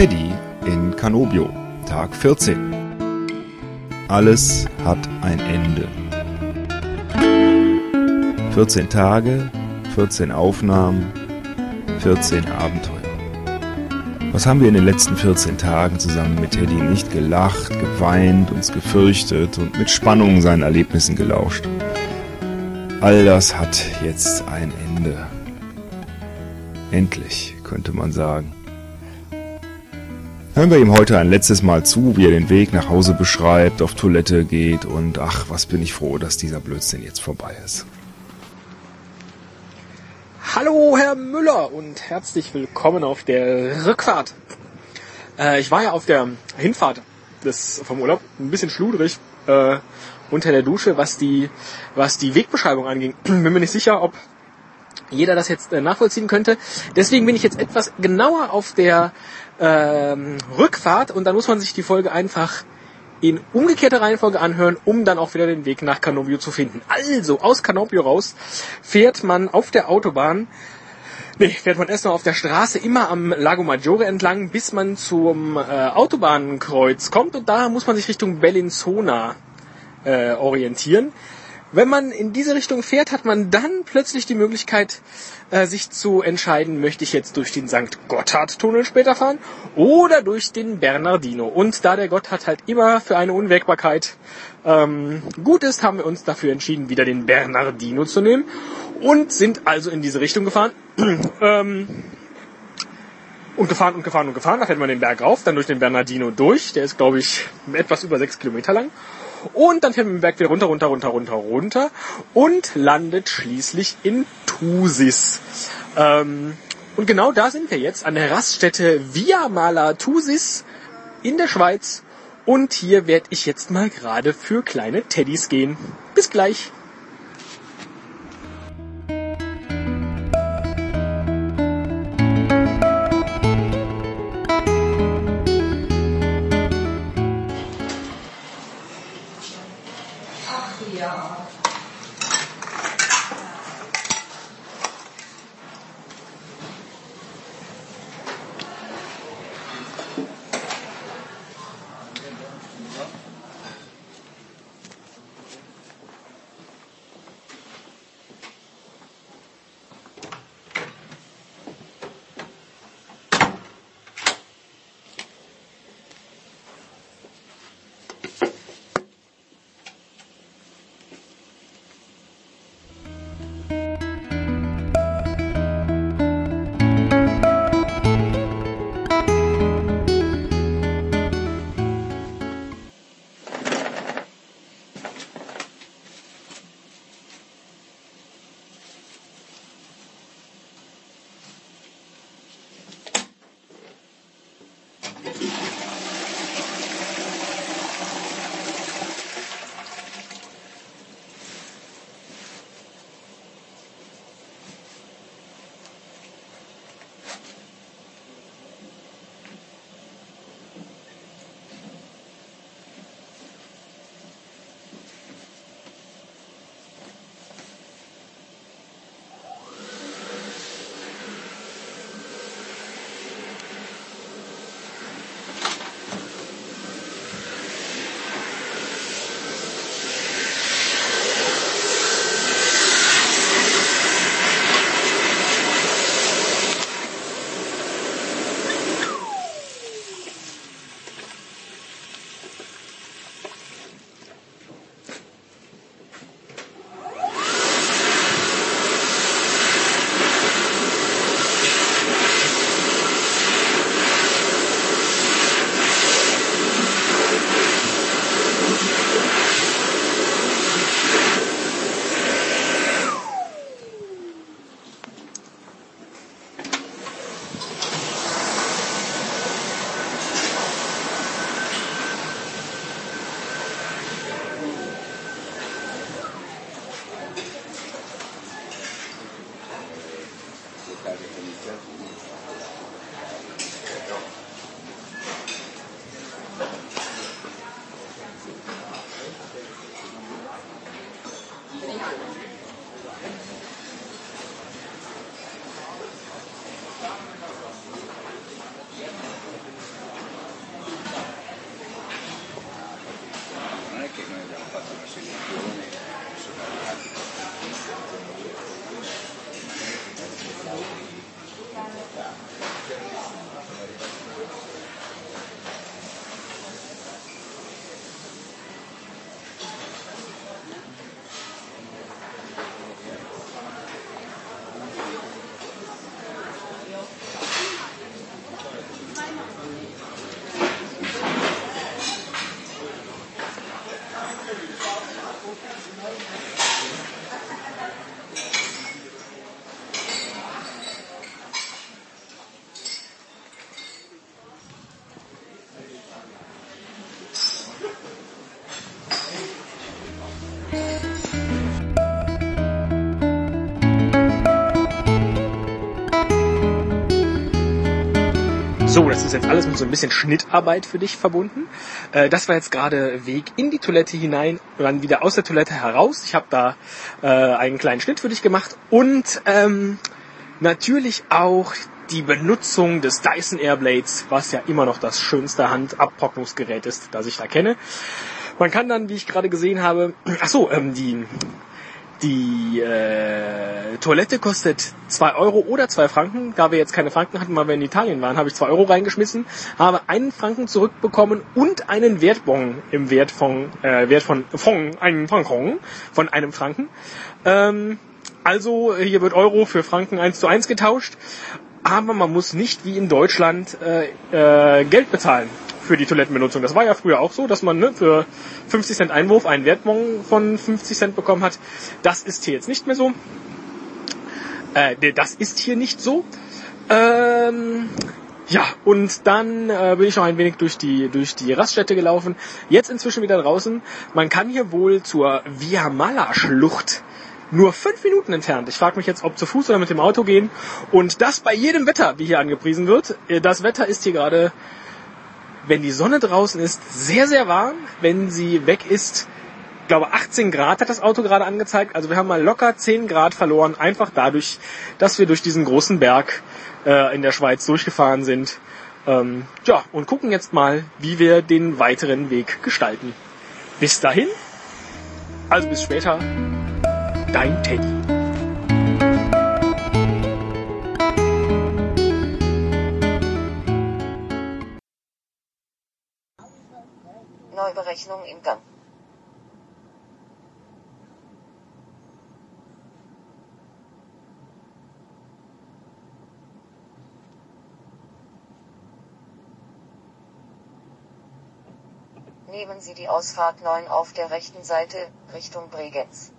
Teddy in Canobio, Tag 14. Alles hat ein Ende. 14 Tage, 14 Aufnahmen, 14 Abenteuer. Was haben wir in den letzten 14 Tagen zusammen mit Teddy nicht gelacht, geweint, uns gefürchtet und mit Spannung seinen Erlebnissen gelauscht? All das hat jetzt ein Ende. Endlich, könnte man sagen. Hören wir ihm heute ein letztes Mal zu, wie er den Weg nach Hause beschreibt, auf Toilette geht und ach, was bin ich froh, dass dieser Blödsinn jetzt vorbei ist. Hallo, Herr Müller und herzlich willkommen auf der Rückfahrt. Äh, ich war ja auf der Hinfahrt des, vom Urlaub ein bisschen schludrig äh, unter der Dusche, was die, was die Wegbeschreibung anging. Bin mir nicht sicher, ob jeder das jetzt äh, nachvollziehen könnte. Deswegen bin ich jetzt etwas genauer auf der ähm, Rückfahrt und dann muss man sich die Folge einfach in umgekehrter Reihenfolge anhören, um dann auch wieder den Weg nach Canobio zu finden. Also, aus Canobio raus fährt man auf der Autobahn, nee, fährt man erstmal auf der Straße immer am Lago Maggiore entlang, bis man zum äh, Autobahnkreuz kommt und da muss man sich Richtung Bellinzona äh, orientieren. Wenn man in diese Richtung fährt, hat man dann plötzlich die Möglichkeit, äh, sich zu entscheiden, möchte ich jetzt durch den St. Gotthard-Tunnel später fahren oder durch den Bernardino. Und da der Gotthard halt immer für eine Unwägbarkeit ähm, gut ist, haben wir uns dafür entschieden, wieder den Bernardino zu nehmen und sind also in diese Richtung gefahren. ähm, und gefahren und gefahren und gefahren. Da fährt man den Berg rauf, dann durch den Bernardino durch. Der ist, glaube ich, etwas über sechs Kilometer lang. Und dann fährt man den Berg wieder runter, runter, runter, runter, runter und landet schließlich in Thusis. Ähm, und genau da sind wir jetzt an der Raststätte Via Mala Thusis in der Schweiz. Und hier werde ich jetzt mal gerade für kleine Teddys gehen. Bis gleich. Das ist jetzt alles mit so ein bisschen Schnittarbeit für dich verbunden. Äh, das war jetzt gerade Weg in die Toilette hinein und dann wieder aus der Toilette heraus. Ich habe da äh, einen kleinen Schnitt für dich gemacht und ähm, natürlich auch die Benutzung des Dyson Airblades, was ja immer noch das schönste Handabtrocknungsgerät ist, das ich da kenne. Man kann dann, wie ich gerade gesehen habe, ach so, ähm, die die äh, Toilette kostet zwei Euro oder zwei Franken. Da wir jetzt keine Franken hatten, weil wir in Italien waren, habe ich zwei Euro reingeschmissen, habe einen Franken zurückbekommen und einen Wertbon im Wert von, äh, Wert von, von einen Franken, von einem Franken. Ähm, also hier wird Euro für Franken eins zu eins getauscht. Aber man muss nicht wie in Deutschland äh, äh, Geld bezahlen für die Toilettenbenutzung. Das war ja früher auch so, dass man ne, für 50 Cent Einwurf einen Wertbon von 50 Cent bekommen hat. Das ist hier jetzt nicht mehr so. Äh, das ist hier nicht so. Ähm, ja, und dann äh, bin ich noch ein wenig durch die, durch die Raststätte gelaufen. Jetzt inzwischen wieder draußen. Man kann hier wohl zur Via Mala Schlucht nur fünf Minuten entfernt. Ich frage mich jetzt, ob zu Fuß oder mit dem Auto gehen. Und das bei jedem Wetter, wie hier angepriesen wird. Äh, das Wetter ist hier gerade wenn die Sonne draußen ist, sehr, sehr warm. Wenn sie weg ist, glaube 18 Grad hat das Auto gerade angezeigt. Also wir haben mal locker 10 Grad verloren, einfach dadurch, dass wir durch diesen großen Berg äh, in der Schweiz durchgefahren sind. Ähm, ja, und gucken jetzt mal, wie wir den weiteren Weg gestalten. Bis dahin, also bis später, dein Teddy. Neuberechnung im Gang. Nehmen Sie die Ausfahrt 9 auf der rechten Seite, Richtung Bregenz.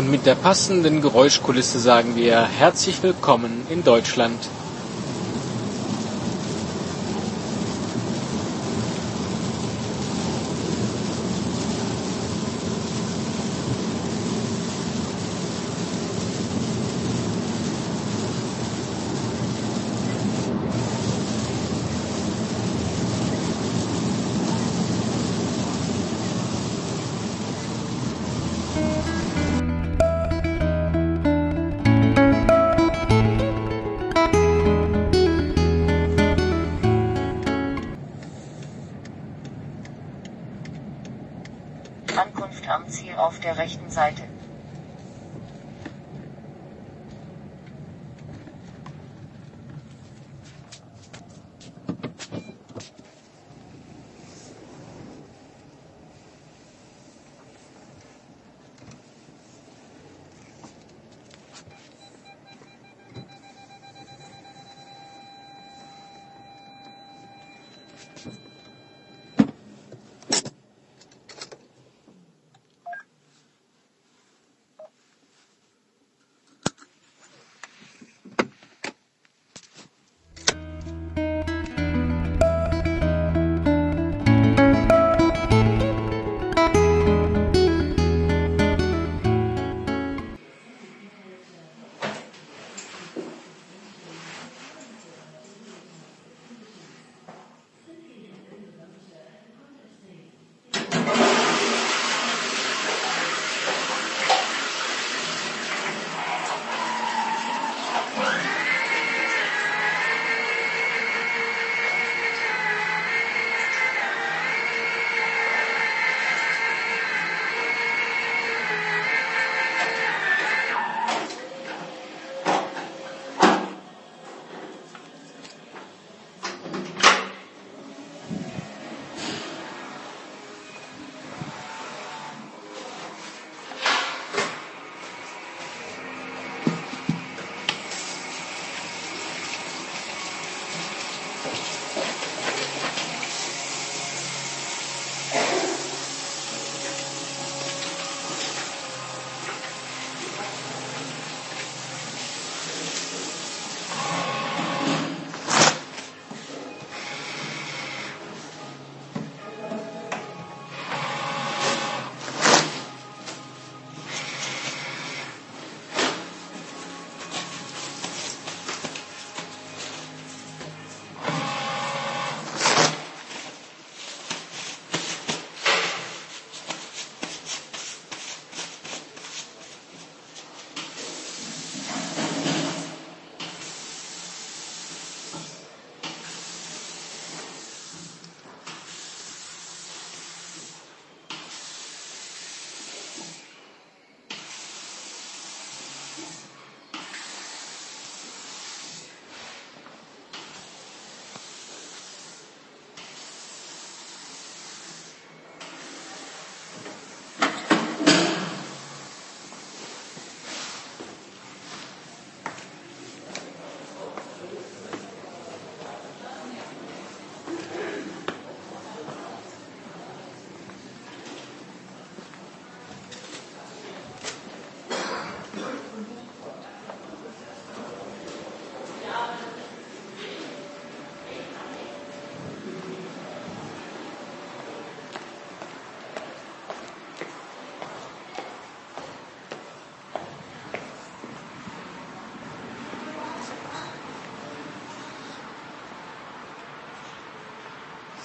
Und mit der passenden Geräuschkulisse sagen wir herzlich willkommen in Deutschland. Der rechten Seite.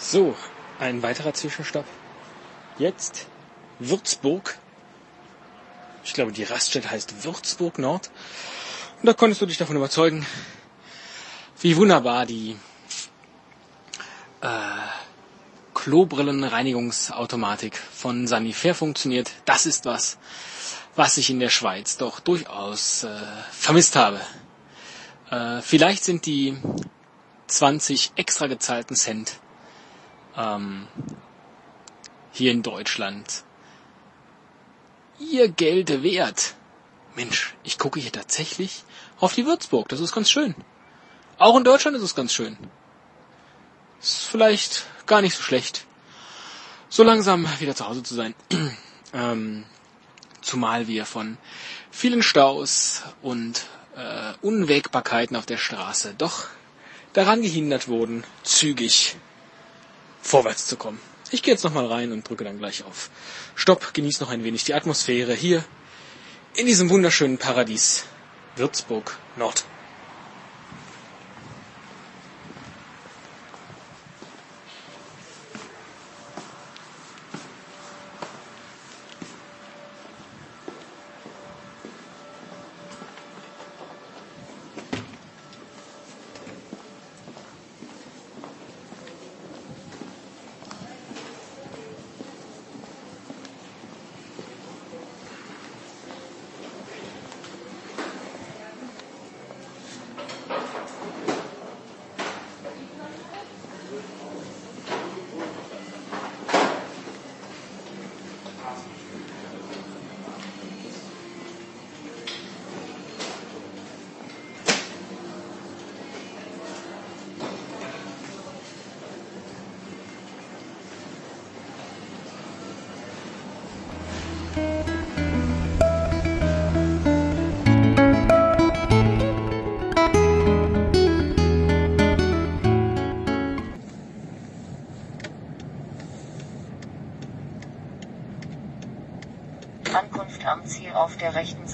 So, ein weiterer Zwischenstopp. Jetzt Würzburg. Ich glaube, die Raststätte heißt Würzburg Nord. Und da konntest du dich davon überzeugen, wie wunderbar die äh, Klobrillenreinigungsautomatik von Sanifair funktioniert. Das ist was, was ich in der Schweiz doch durchaus äh, vermisst habe. Äh, vielleicht sind die 20 extra gezahlten Cent ähm, hier in Deutschland ihr Geld wert. Mensch, ich gucke hier tatsächlich auf die Würzburg. Das ist ganz schön. Auch in Deutschland ist es ganz schön. Ist vielleicht gar nicht so schlecht, so langsam wieder zu Hause zu sein. ähm, zumal wir von vielen Staus und äh, Unwägbarkeiten auf der Straße doch daran gehindert wurden, zügig vorwärts zu kommen. Ich gehe jetzt nochmal rein und drücke dann gleich auf Stopp, genieße noch ein wenig die Atmosphäre hier in diesem wunderschönen Paradies Würzburg Nord. Der rechten